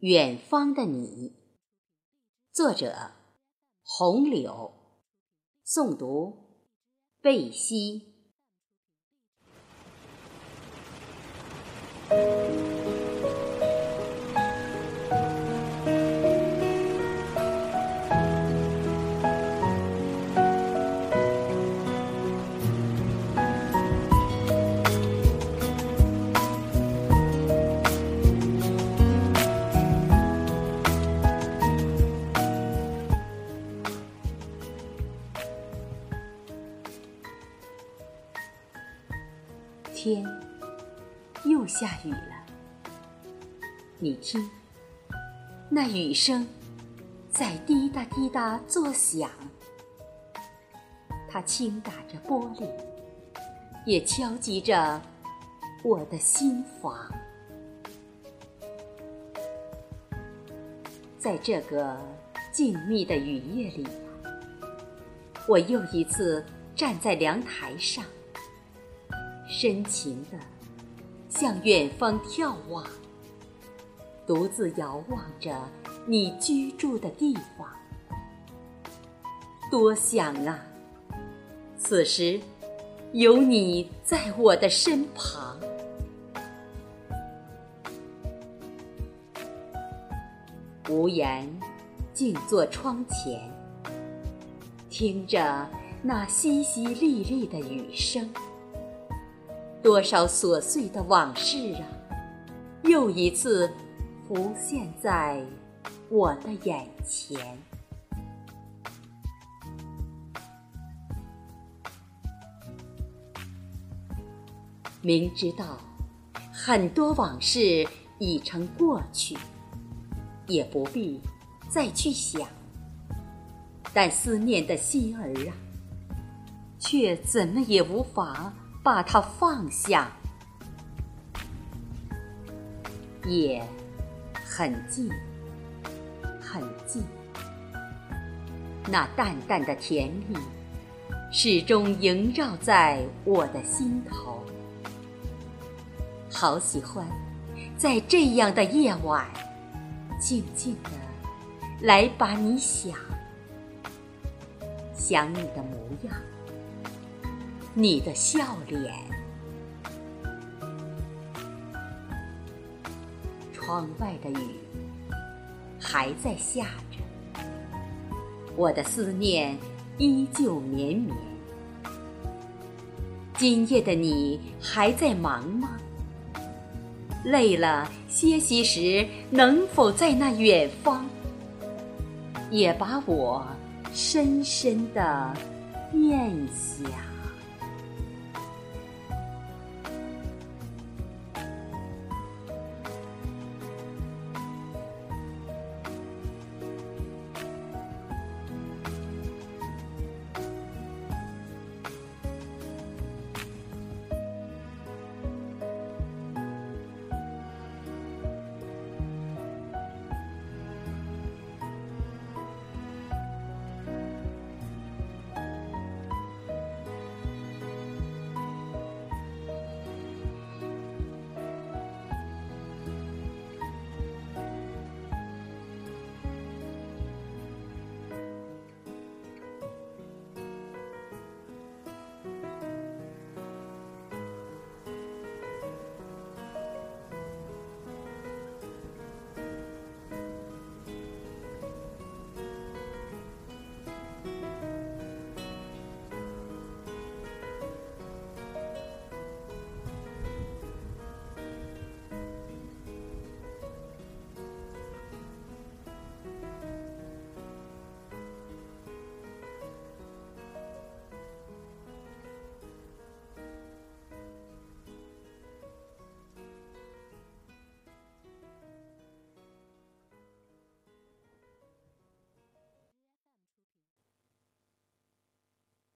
远方的你，作者：红柳，诵读：贝西。天又下雨了，你听，那雨声在滴答滴答作响，它轻打着玻璃，也敲击着我的心房。在这个静谧的雨夜里，我又一次站在凉台上。深情的向远方眺望，独自遥望着你居住的地方。多想啊，此时有你在我的身旁。无言，静坐窗前，听着那淅淅沥沥的雨声。多少琐碎的往事啊，又一次浮现在我的眼前。明知道很多往事已成过去，也不必再去想，但思念的心儿啊，却怎么也无法。把它放下，夜很静，很静。那淡淡的甜蜜，始终萦绕在我的心头。好喜欢在这样的夜晚，静静的来把你想，想你的模样。你的笑脸，窗外的雨还在下着，我的思念依旧绵绵。今夜的你还在忙吗？累了歇息时，能否在那远方，也把我深深的念想？